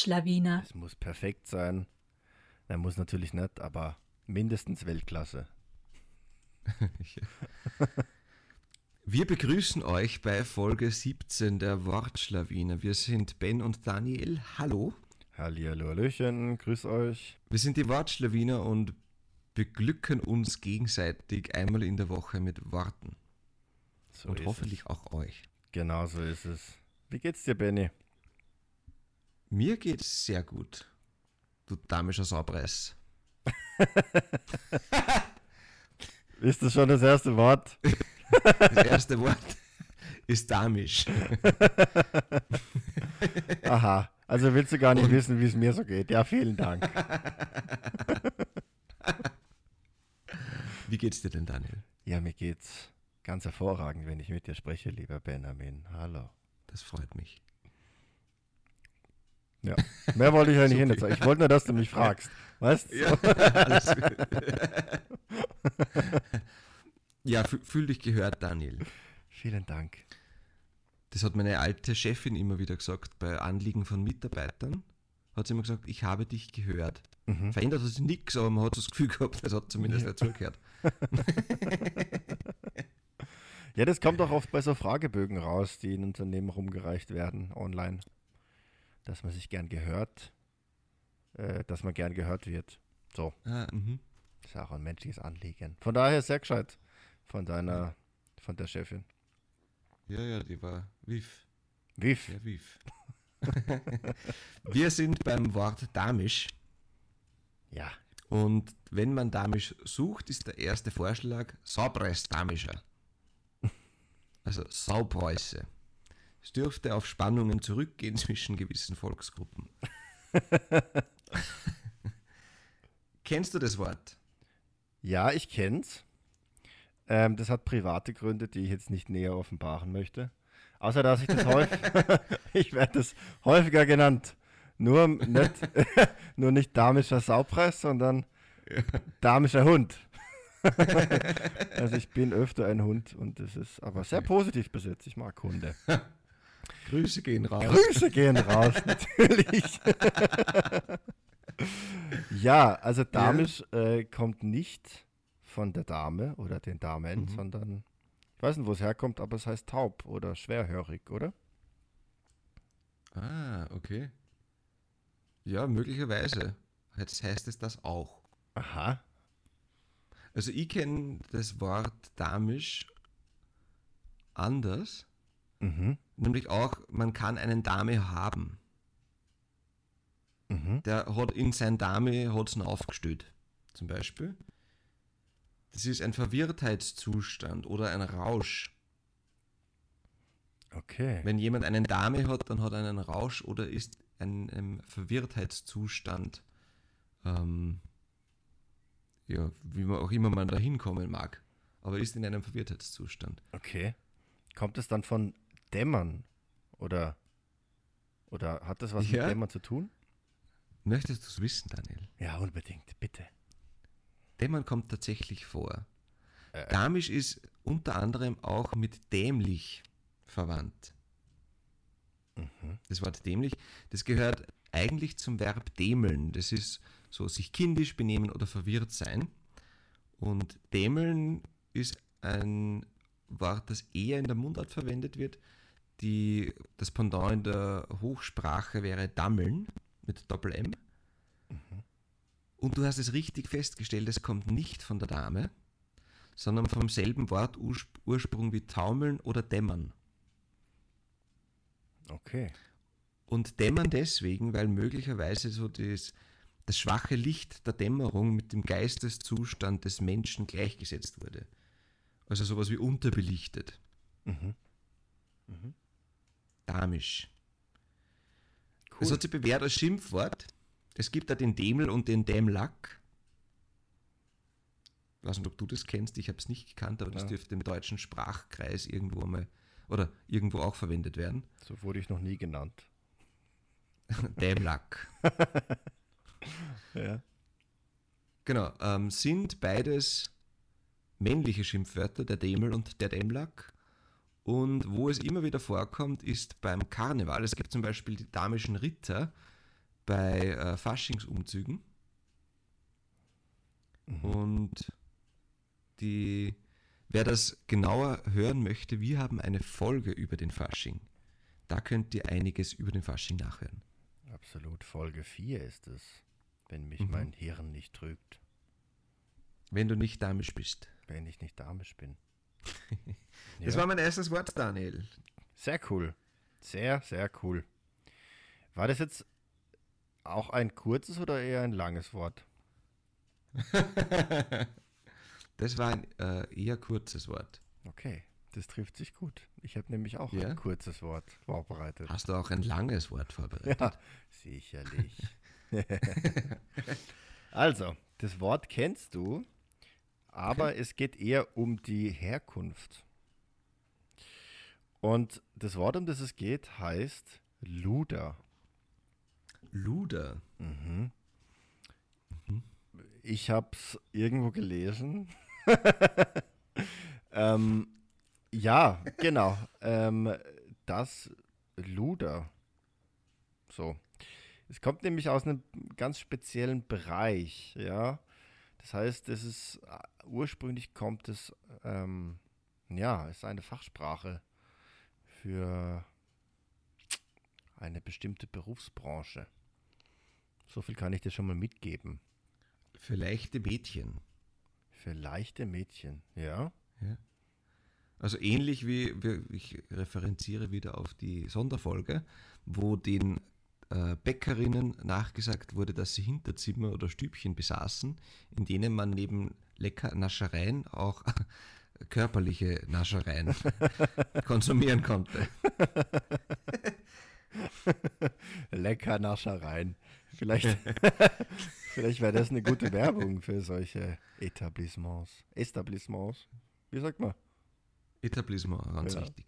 Wortschlawiner. Es muss perfekt sein. Er muss natürlich nicht, aber mindestens Weltklasse. Wir begrüßen euch bei Folge 17 der Wortschlawiner. Wir sind Ben und Daniel. Hallo. Hallihallo, Hallöchen, grüß euch. Wir sind die Wortschlawiner und beglücken uns gegenseitig einmal in der Woche mit Worten. So und ist hoffentlich es. auch euch. Genau so ist es. Wie geht's dir, Benny? Mir geht's sehr gut. Du damischer Saupreis. Ist das schon das erste Wort? Das erste Wort ist damisch. Aha. Also willst du gar nicht wissen, wie es mir so geht. Ja, vielen Dank. Wie geht's dir denn, Daniel? Ja, mir geht's ganz hervorragend, wenn ich mit dir spreche, lieber Benjamin. Hallo. Das freut mich. Ja. Mehr wollte ich Supi. nicht sagen. Ich wollte nur, dass du mich fragst. Weißt du? Ja, ja, fü- fühl dich gehört, Daniel. Vielen Dank. Das hat meine alte Chefin immer wieder gesagt bei Anliegen von Mitarbeitern. Hat sie immer gesagt, ich habe dich gehört. Mhm. Verändert hat sich nichts, aber man hat so das Gefühl gehabt, es hat zumindest wer zugehört. Ja, das kommt auch oft bei so Fragebögen raus, die in Unternehmen rumgereicht werden, online. Dass man sich gern gehört, äh, dass man gern gehört wird. So, Ah, mhm. ist auch ein menschliches Anliegen. Von daher sehr gescheit von deiner, von der Chefin. Ja, ja, die war Wiff. Wiff. Ja, Wiff. Wir sind beim Wort Damisch. Ja, Und wenn man Damisch sucht, ist der erste Vorschlag Saupreis Damischer. Also Saupreuße. Es dürfte auf Spannungen zurückgehen zwischen gewissen Volksgruppen. Kennst du das Wort? ja ich kenn's. Ähm, das hat private Gründe, die ich jetzt nicht näher offenbaren möchte. Außer dass ich das häufig, ich werde das häufiger genannt. Nur nicht, nur nicht damischer Saupreis, sondern damischer Hund. also ich bin öfter ein Hund und das ist aber sehr positiv besetzt. Ich mag Hunde. Grüße gehen raus. Grüße gehen raus, natürlich. ja, also damisch äh, kommt nicht von der Dame oder den Damen, Mhm. sondern ich weiß nicht, wo es herkommt, aber es heißt taub oder schwerhörig, oder? Ah, okay. Ja, möglicherweise. Jetzt heißt es das auch. Aha. Also ich kenne das Wort Damisch anders. Mhm. Nämlich auch, man kann einen Dame haben. Mhm. Der hat in sein Dame hat's aufgestellt. Zum Beispiel. Das ist ein Verwirrtheitszustand oder ein Rausch. Okay. Wenn jemand einen Dame hat, dann hat er einen Rausch oder ist ein, ein Verwirrtheitszustand. Ähm, ja, wie man auch immer man da hinkommen mag. Aber ist in einem Verwirrtheitszustand. Okay. Kommt es dann von Dämmern? Oder, oder hat das was Ja. mit Dämmern zu tun? Möchtest du es wissen, Daniel? Ja, unbedingt, bitte. Dämmern kommt tatsächlich vor. Äh. Damisch ist unter anderem auch mit dämlich verwandt. Mhm. Das Wort dämlich, das gehört eigentlich zum Verb dämeln. Das ist so sich kindisch benehmen oder verwirrt sein. Und dämeln ist ein Wort, das eher in der Mundart verwendet wird. Die, das Pendant in der Hochsprache wäre dammeln mit Doppel-M. Und du hast es richtig festgestellt, es kommt nicht von der Dame, sondern vom selben Wort Ursprung wie taumeln oder dämmern. Okay. Und dämmern deswegen, weil möglicherweise so das, das schwache Licht der Dämmerung mit dem Geisteszustand des Menschen gleichgesetzt wurde. Also sowas wie unterbelichtet. Mhm. Damisch. Cool. Es hat sich bewährt als Schimpfwort. Es gibt da den Dämel und den Dämlack. Ich weiß nicht, ob du das kennst, ich habe es nicht gekannt, aber das Ja. dürfte im deutschen Sprachkreis irgendwo mal oder irgendwo auch verwendet werden. So wurde ich noch nie genannt. Dämlack. Ja. Genau, ähm, sind beides männliche Schimpfwörter, der Dämel und der Dämlack. Und wo es immer wieder vorkommt, ist beim Karneval. Es gibt zum Beispiel die damischen Ritter bei äh, Faschingsumzügen. Und die, wer das genauer hören möchte, wir haben eine Folge über den Fasching. Da könnt ihr einiges über den Fasching nachhören. Absolut. Folge 4 ist es, wenn mich Mhm. mein Hirn nicht trügt, Wenn du nicht damisch bist. wenn ich nicht damisch bin. Das Ja. war mein erstes Wort, Daniel. Sehr cool. Sehr, sehr cool. War das jetzt auch ein kurzes oder eher ein langes Wort? Das war ein äh, eher kurzes Wort. Okay, das trifft sich gut. Ich habe nämlich auch Ja? ein kurzes Wort vorbereitet. Hast du auch ein langes Wort vorbereitet? Ja, sicherlich. also, das Wort kennst du, aber es geht eher um die Herkunft. Und das Wort, um das es geht, heißt Luder. Luder. Ich habe es irgendwo gelesen. ähm, ja, genau. Ähm, das Luder. So. Es kommt nämlich aus einem ganz speziellen Bereich, ja. Das heißt, es ist äh, ursprünglich kommt es, ähm, ja, es ist eine Fachsprache für eine bestimmte Berufsbranche. So viel kann ich dir schon mal mitgeben. Für leichte Mädchen. Für leichte Mädchen, ja. Also ähnlich wie, ich referenziere wieder auf die Sonderfolge, wo den Bäckerinnen nachgesagt wurde, dass sie Hinterzimmer oder Stübchen besaßen, in denen man neben lecker Naschereien auch körperliche Naschereien konsumieren konnte. Lecker Naschereien. Vielleicht, vielleicht wäre das eine gute Werbung für solche Etablissements. Etablissements. Wie sagt man? Etablissement, ganz Ja. richtig.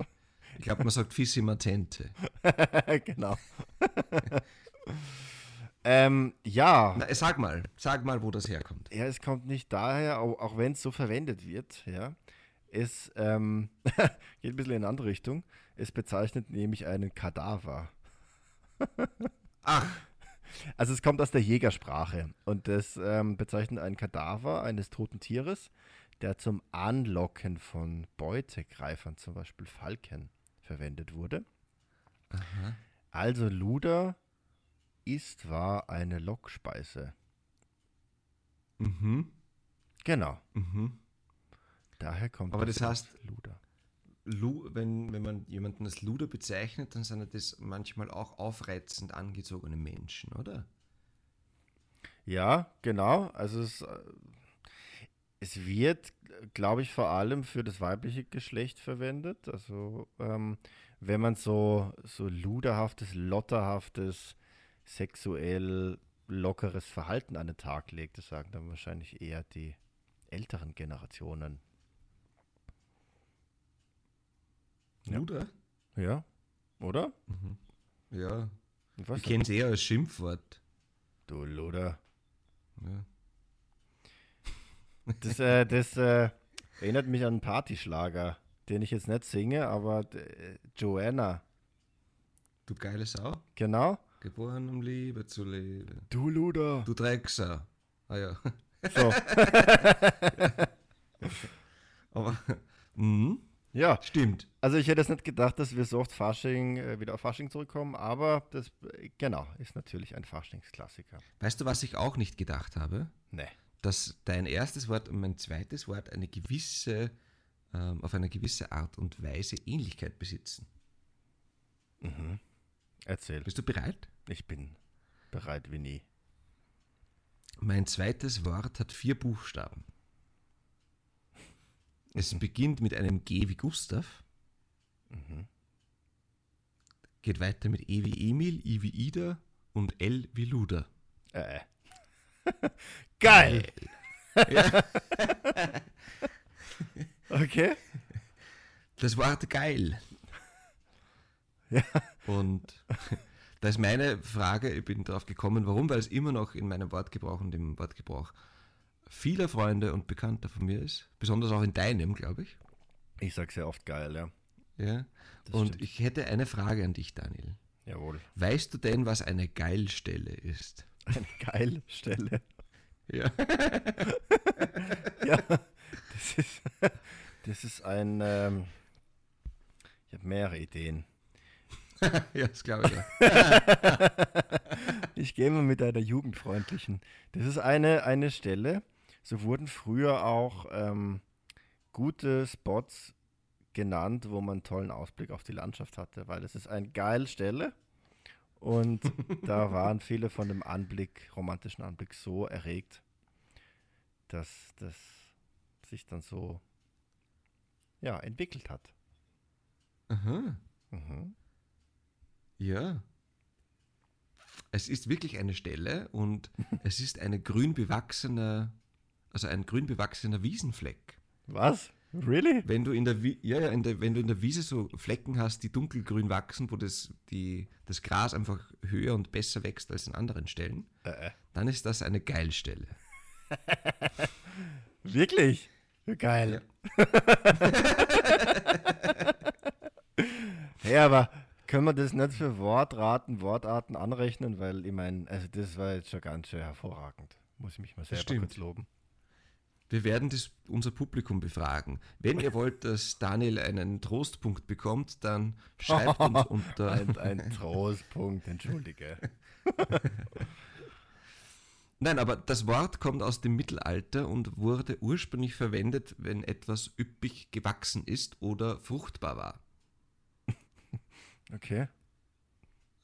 Ich glaube, man sagt Fissima Tente. genau. ähm, ja. Na, sag mal, sag mal, wo das herkommt. Ja, es kommt nicht daher, auch, auch wenn es so verwendet wird, ja. Es ähm, geht ein bisschen in eine andere Richtung. Es bezeichnet nämlich einen Kadaver. Ach, Also es kommt aus der Jägersprache und das ähm, bezeichnet einen Kadaver eines toten Tieres, der zum Anlocken von Beutegreifern, zum Beispiel Falken, verwendet wurde. aha. Also Luder ist war eine Lockspeise. Mhm, Genau, mhm. daher kommt Aber das Wort heißt- Luder. Lu, wenn, wenn man jemanden als Luder bezeichnet, dann sind das manchmal auch aufreizend angezogene Menschen, oder? Ja, genau. Also es, äh, es wird, glaube ich, vor allem für das weibliche Geschlecht verwendet. Also ähm, wenn man so, so luderhaftes, lotterhaftes, sexuell lockeres Verhalten an den Tag legt, das sagen dann wahrscheinlich eher die älteren Generationen. Ja. Luder? Ja, oder? Ja. Was Ich kenne es eher als Schimpfwort. du Luder. Ja. Das, äh, das äh, erinnert mich an einen Partyschlager, den ich jetzt nicht singe, aber äh, Joanna. Du geile Sau, Genau. geboren um Liebe zu leben. Du Luder. Du Drecksau. Ah ja. So, Aber, mhm, ja. stimmt. Also ich hätte jetzt nicht gedacht, dass wir so oft Fasching, äh, wieder auf Fasching zurückkommen, aber das, äh, genau, ist natürlich ein Faschingsklassiker. Weißt du, was ich auch nicht gedacht habe? Ne. Dass dein erstes Wort und mein zweites Wort eine gewisse, ähm, auf eine gewisse Art und Weise Ähnlichkeit besitzen. Erzähl. Bist du bereit? Ich bin bereit wie nie. Mein zweites Wort hat vier Buchstaben. Es beginnt mit einem G wie Gustav, geht weiter mit E wie Emil, I wie Ida und L wie Luder. Äh. Geil! okay. Das Wort geil. Und da ist meine Frage, ich bin darauf gekommen, warum, weil es immer noch in meinem Wortgebrauch und im Wortgebrauch vieler Freunde und Bekannter von mir ist, besonders auch in deinem, glaube ich. Ich sag's ja oft geil, ja. Ja. Das Und stimmt. ich hätte eine Frage an dich, Daniel. Jawohl. Weißt du denn, was eine Geilstelle ist? Eine geile Stelle. Ja. Ja, das ist, das ist ein. Ähm, ich habe mehrere Ideen. ja, das glaube ich. Ja. Ich gehe mal mit einer jugendfreundlichen. Das ist eine, eine Stelle, so wurden früher auch ähm, gute Spots genannt, wo man einen tollen Ausblick auf die Landschaft hatte, weil es ist eine geile Stelle und da waren viele von dem Anblick, romantischen Anblick so erregt, dass das sich dann so ja, entwickelt hat. Aha. Mhm. Ja. Es ist wirklich eine Stelle und es ist eine grün bewachsene, also ein grün bewachsener Wiesenfleck. Was? Really? Wenn du in der, ja, ja, in der, wenn du in der Wiese so Flecken hast, die dunkelgrün wachsen, wo das, die, das Gras einfach höher und besser wächst als in anderen Stellen, Äh, äh. dann ist das eine Geilstelle. Wirklich? Geil. Ja. aber können wir das nicht für Wortraten, Wortarten anrechnen? Weil ich meine, also das war jetzt schon ganz schön hervorragend. Muss ich mich mal selber kurz loben. Wir werden das, unser Publikum befragen. Wenn ihr wollt, dass Daniel einen Trostpunkt bekommt, dann schreibt uns unter. Ein, ein Trostpunkt, entschuldige. Nein, aber das Wort kommt aus dem Mittelalter und wurde ursprünglich verwendet, wenn etwas üppig gewachsen ist oder fruchtbar war. Okay.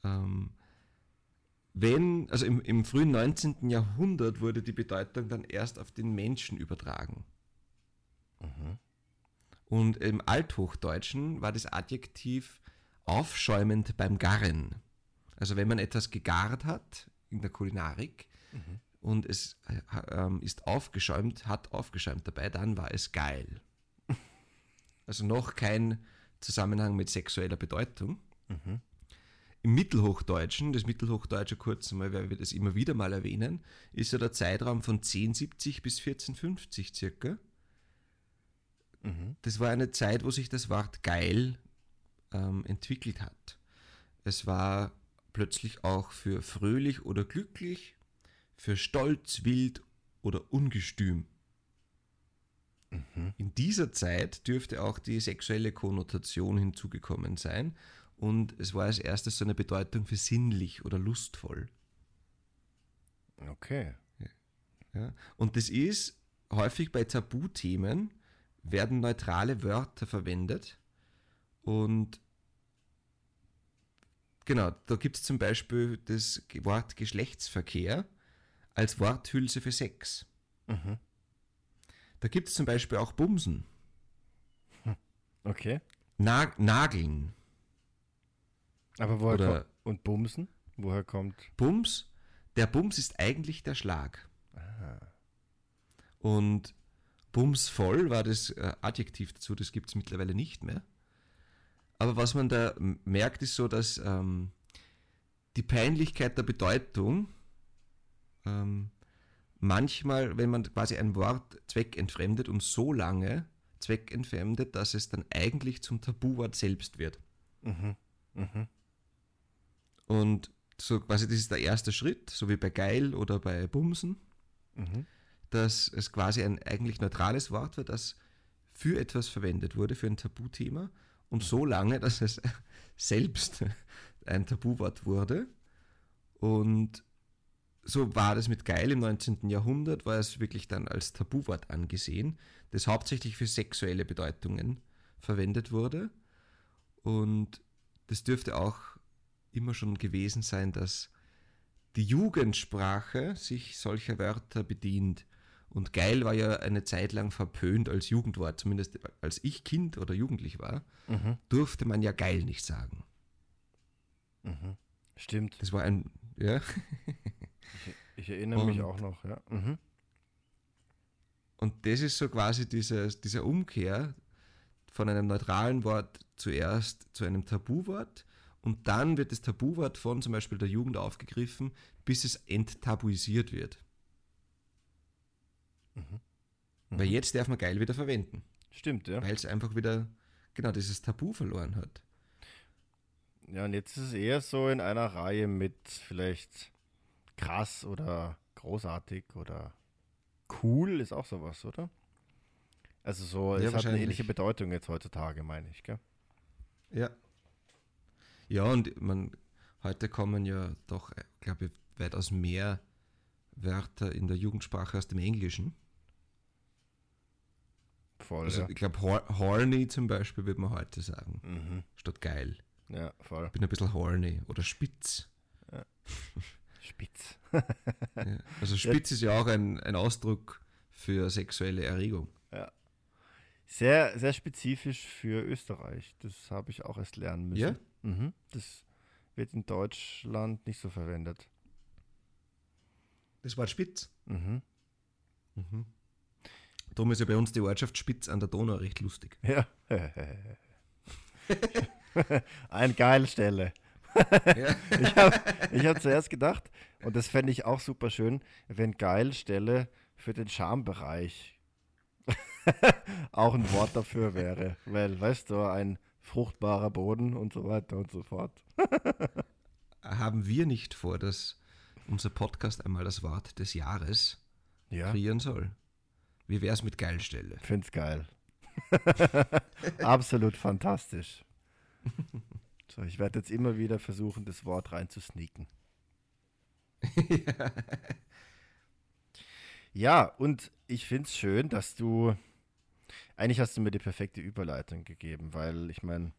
Ähm, wenn, also im, im frühen 19. Jahrhundert wurde die Bedeutung dann erst auf den Menschen übertragen. Und im Althochdeutschen war das Adjektiv aufschäumend beim Garren. Also wenn man etwas gegart hat in der Kulinarik und es äh, ist aufgeschäumt, hat aufgeschäumt dabei, dann war es geil. Also noch kein Zusammenhang mit sexueller Bedeutung. Im Mittelhochdeutschen, das Mittelhochdeutsche kurz einmal, weil wir das immer wieder mal erwähnen, ist ja der Zeitraum von 1070 bis 1450 circa. Das war eine Zeit, wo sich das Wort geil ähm, entwickelt hat. Es war plötzlich auch für fröhlich oder glücklich, für stolz, wild oder ungestüm. In dieser Zeit dürfte auch die sexuelle Konnotation hinzugekommen sein und es war als erstes so eine Bedeutung für sinnlich oder lustvoll. Okay. Ja? Und das ist häufig bei Tabuthemen werden neutrale Wörter verwendet und genau, da gibt es zum Beispiel das Wort Geschlechtsverkehr als Worthülse für Sex. Da gibt es zum Beispiel auch Bumsen, Okay. Na Nageln Aber woher Oder- kommt. Und Bumsen? Woher kommt. Bums, der Bums ist eigentlich der Schlag. Und bumsvoll war das äh, Adjektiv dazu, das gibt es mittlerweile nicht mehr. Aber was man da merkt, ist so, dass ähm, die Peinlichkeit der Bedeutung ähm, manchmal, wenn man quasi ein Wort zweckentfremdet und so lange zweckentfremdet, dass es dann eigentlich zum Tabuwort selbst wird. Und so quasi das ist der erste Schritt, so wie bei Geil oder bei Bumsen, dass es quasi ein eigentlich neutrales Wort war, das für etwas verwendet wurde, für ein Tabuthema und so lange, dass es selbst ein Tabuwort wurde. Und so war das mit Geil im 19. Jahrhundert, war es wirklich dann als Tabuwort angesehen, das hauptsächlich für sexuelle Bedeutungen verwendet wurde. Und das dürfte auch immer schon gewesen sein, dass die Jugendsprache sich solcher Wörter bedient. Und geil war ja eine Zeit lang verpönt als Jugendwort, zumindest als ich Kind oder Jugendlich war, durfte man ja geil nicht sagen. Stimmt. Das war ein, ja. Ich erinnere mich Und- auch noch, ja. Mhm. Und das ist so quasi dieses, diese Umkehr von einem neutralen Wort zuerst zu einem Tabuwort und dann wird das Tabuwort von zum Beispiel der Jugend aufgegriffen, bis es enttabuisiert wird. Weil jetzt darf man geil wieder verwenden, Stimmt, ja. weil es einfach wieder genau dieses Tabu verloren hat. Ja, und jetzt ist es eher so in einer Reihe mit vielleicht krass oder großartig oder cool ist auch sowas, oder? Also so, Ja, es hat eine ähnliche. Bedeutung jetzt heutzutage, meine ich, gell? Ja. Ja, und man, heute kommen ja doch, glaube ich, weitaus mehr Wörter in der Jugendsprache aus dem Englischen. Voll, Also ja. ich glaube, hor horny zum Beispiel würde man heute sagen, Mhm. statt geil. Ja, voll. Ich bin ein bisschen horny oder spitz. Spitz. Ja. Also spitz ist ja auch ein, ein Ausdruck für sexuelle Erregung. Sehr, sehr spezifisch für Österreich. Das habe ich auch erst lernen müssen. Mhm. Das wird in Deutschland nicht so verwendet. Das Wort spitz. Mhm. Mhm. Darum ist ja bei uns die Ortschaft Spitz an der Donau recht lustig. Ja. Ein Geilstelle. Ja. Ich habe ich hab zuerst gedacht, und das fände ich auch super schön, wenn Geilstelle für den Schambereich auch ein Wort dafür wäre. Weil, weißt du, ein fruchtbarer Boden und so weiter und so fort. Haben wir nicht vor, dass unser Podcast einmal das Wort des Jahres Ja, kreieren soll? Wie wäre es mit Geilstelle? find's geil. Absolut fantastisch. So, ich werde jetzt immer wieder versuchen, das Wort reinzusneaken. Ja, und ich finde es schön, dass du. Eigentlich hast du mir die perfekte Überleitung gegeben, weil ich meine,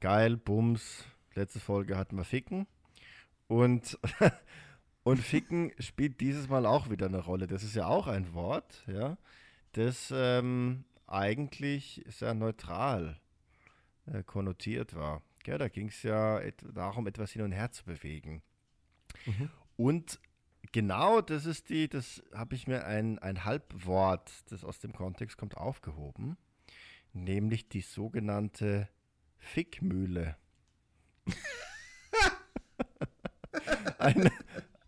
geil, Bums, letzte Folge hatten wir Ficken. Und, und Ficken spielt dieses Mal auch wieder eine Rolle. Das ist ja auch ein Wort, ja, das ähm, eigentlich sehr neutral äh, konnotiert war. Gell, da ging es ja et darum, etwas hin und her zu bewegen. Mhm. Und genau das ist die, das habe ich mir ein, ein Halbwort, das aus dem Kontext kommt, aufgehoben, nämlich die sogenannte Fickmühle. ein,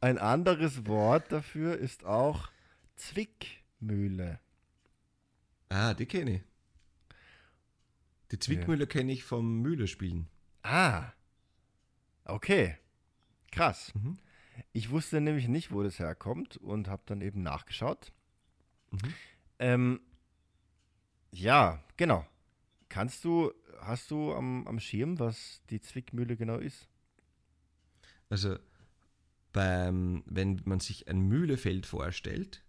ein anderes Wort dafür ist auch Zwickmühle. Ah, die kenne ich. Die Zwickmühle kenne ich vom Mühlespielen. Ah, okay, krass. Mhm. Ich wusste nämlich nicht, wo das herkommt und habe dann eben nachgeschaut. Mhm. Ähm, ja, genau. Kannst du, hast du am, am Schirm, was die Zwickmühle genau ist? Also, beim, wenn man sich ein Mühlefeld vorstellt,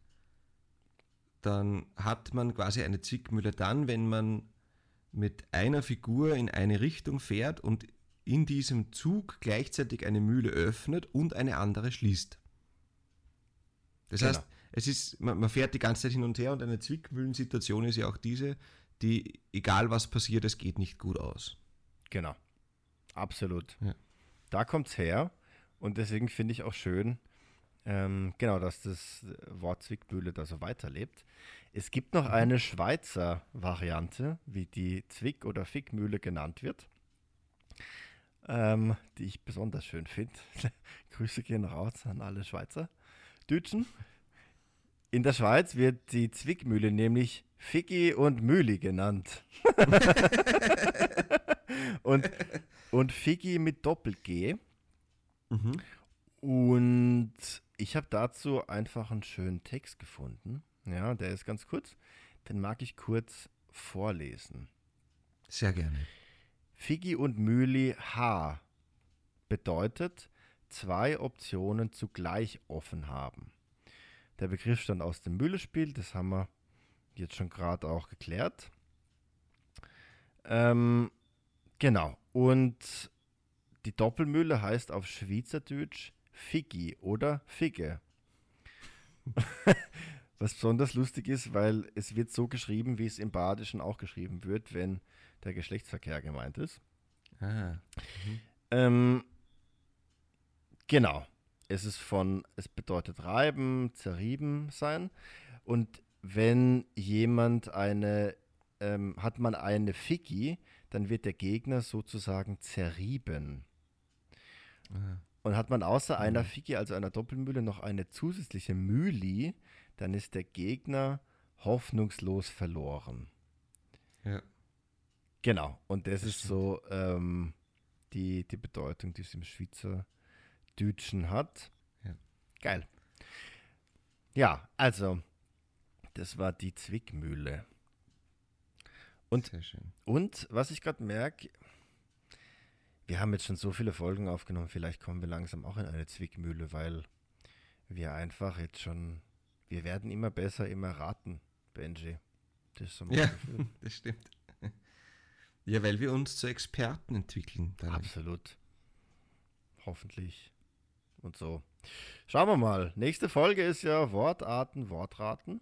dann hat man quasi eine Zwickmühle dann, wenn man mit einer Figur in eine Richtung fährt und in diesem Zug gleichzeitig eine Mühle öffnet und eine andere schließt. Das Genau. heißt, es ist, man, man fährt die ganze Zeit hin und her und eine Zwickmühlensituation ist ja auch diese, die, egal was passiert, es geht nicht gut aus. Genau. Absolut. Ja. Da kommt es her. Und deswegen finde ich auch schön, ähm, genau, dass das Wort Zwickmühle da so weiterlebt. Es gibt noch eine Schweizer Variante, wie die Zwick- oder Fickmühle genannt wird, ähm, die ich besonders schön finde. Grüße gehen raus an alle Schweizer Dütschen. In der Schweiz wird die Zwickmühle nämlich Ficki und Mühli genannt. und, und Ficki mit Doppel-G. Mhm. Und ich habe dazu einfach einen schönen Text gefunden. Ja, der ist ganz kurz. Den mag ich kurz vorlesen. Sehr gerne. Figi und Mühli H bedeutet zwei Optionen zugleich offen haben. Der Begriff stammt aus dem Mühlespiel, das haben wir jetzt schon gerade auch geklärt. Ähm, genau. Und die Doppelmühle heißt auf Schweizerdeutsch Figi oder Figge. Was besonders lustig ist, weil es wird so geschrieben, wie es im Badischen auch geschrieben wird, wenn der Geschlechtsverkehr gemeint ist. Ah. Ähm, genau. Es ist von, es bedeutet reiben, zerrieben sein. Und wenn jemand eine, ähm, hat man eine Figi, dann wird der Gegner sozusagen zerrieben. Ah. Und hat man außer einer Figi, also einer Doppelmühle, noch eine zusätzliche Mühli, dann ist der Gegner hoffnungslos verloren. Ja. Genau, und das, das ist stimmt. so ähm, die, die Bedeutung, die es im Schweizerdeutschen hat. Ja. Geil. Ja, also, das war die Zwickmühle. Und, und was ich gerade merke, wir haben jetzt schon so viele Folgen aufgenommen, vielleicht kommen wir langsam auch in eine Zwickmühle, weil wir einfach jetzt schon, wir werden immer besser, immer raten, Benji. Das ist so mein ja, Gefühl. das stimmt. Ja, weil wir uns zu Experten entwickeln. Darin. Absolut. Hoffentlich. Und so. Schauen wir mal. Nächste Folge ist ja Wortarten, Wortraten.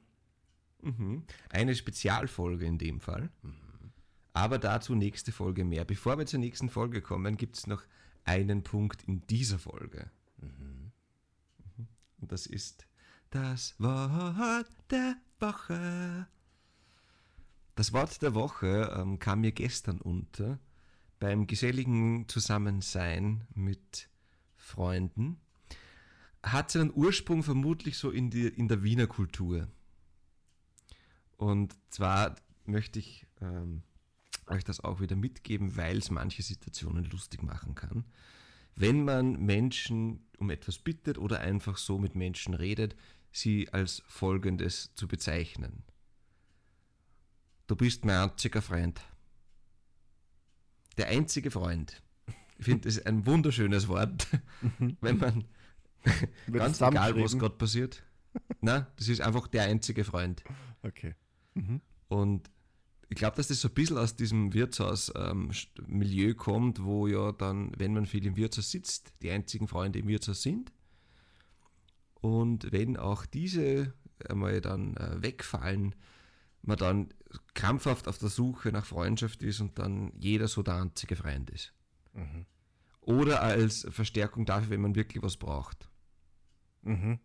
Mhm. Eine Spezialfolge in dem Fall. Mhm. Aber dazu nächste Folge mehr. Bevor wir zur nächsten Folge kommen, gibt es noch einen Punkt in dieser Folge. Mhm. mhm. Und das ist das Wort der Woche. Das Wort der Woche ähm, kam mir gestern unter beim geselligen Zusammensein mit Freunden. Hat seinen Ursprung vermutlich so in, die, in der Wiener Kultur. Und zwar möchte ich ähm, euch das auch wieder mitgeben, weil es manche Situationen lustig machen kann. Wenn man Menschen um etwas bittet oder einfach so mit Menschen redet, sie als Folgendes zu bezeichnen. Du bist mein einziger Freund. Der einzige Freund. Ich finde, das ist ein wunderschönes Wort, mhm. wenn man ganz egal, was gerade passiert. Na, das ist einfach der einzige Freund. Okay. Mhm. Und ich glaube, dass das so ein bisschen aus diesem Wirtshaus-Milieu ähm, kommt, wo ja dann, wenn man viel im Wirtshaus sitzt, die einzigen Freunde im Wirtshaus sind. Und wenn auch diese einmal dann äh, wegfallen, man dann krampfhaft auf der Suche nach Freundschaft ist und dann jeder so der einzige Freund ist. Mhm. Oder als Verstärkung dafür, wenn man wirklich was braucht. Mhm.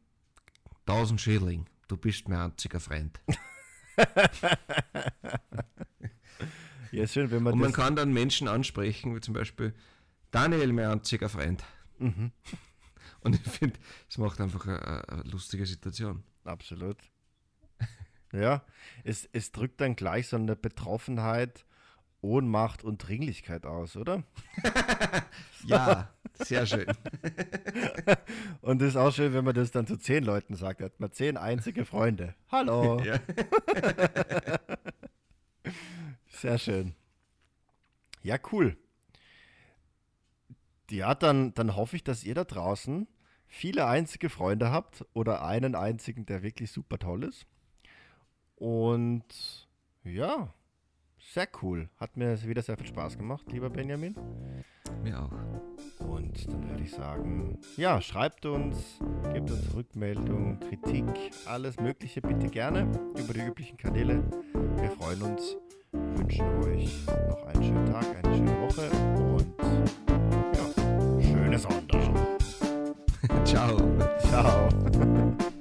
1000 Schilling, du bist mein einziger Freund. ja, schön, wenn man Und man kann dann Menschen ansprechen, wie zum Beispiel Daniel, mein einziger Freund. Mhm. Und ich finde, es macht einfach eine, eine lustige Situation. Absolut. Ja, es, es drückt dann gleich so eine Betroffenheit, Ohnmacht und Dringlichkeit aus, oder? ja, sehr schön. und es ist auch schön, wenn man das dann zu zehn Leuten sagt. Hat man zehn einzige Freunde. Hallo. Ja. sehr schön. Ja, cool. Ja, dann, dann hoffe ich, dass ihr da draußen viele einzige Freunde habt oder einen einzigen, der wirklich super toll ist. Und ja, sehr cool. Hat mir wieder sehr viel Spaß gemacht, lieber Benjamin. Mir auch. Und dann würde ich sagen, ja, schreibt uns, gebt uns Rückmeldung, Kritik, alles Mögliche bitte gerne über die üblichen Kanäle. Wir freuen uns, wünschen euch noch einen schönen Tag, eine schöne Woche und ja, schöne Sonntag. Ciao. Ciao.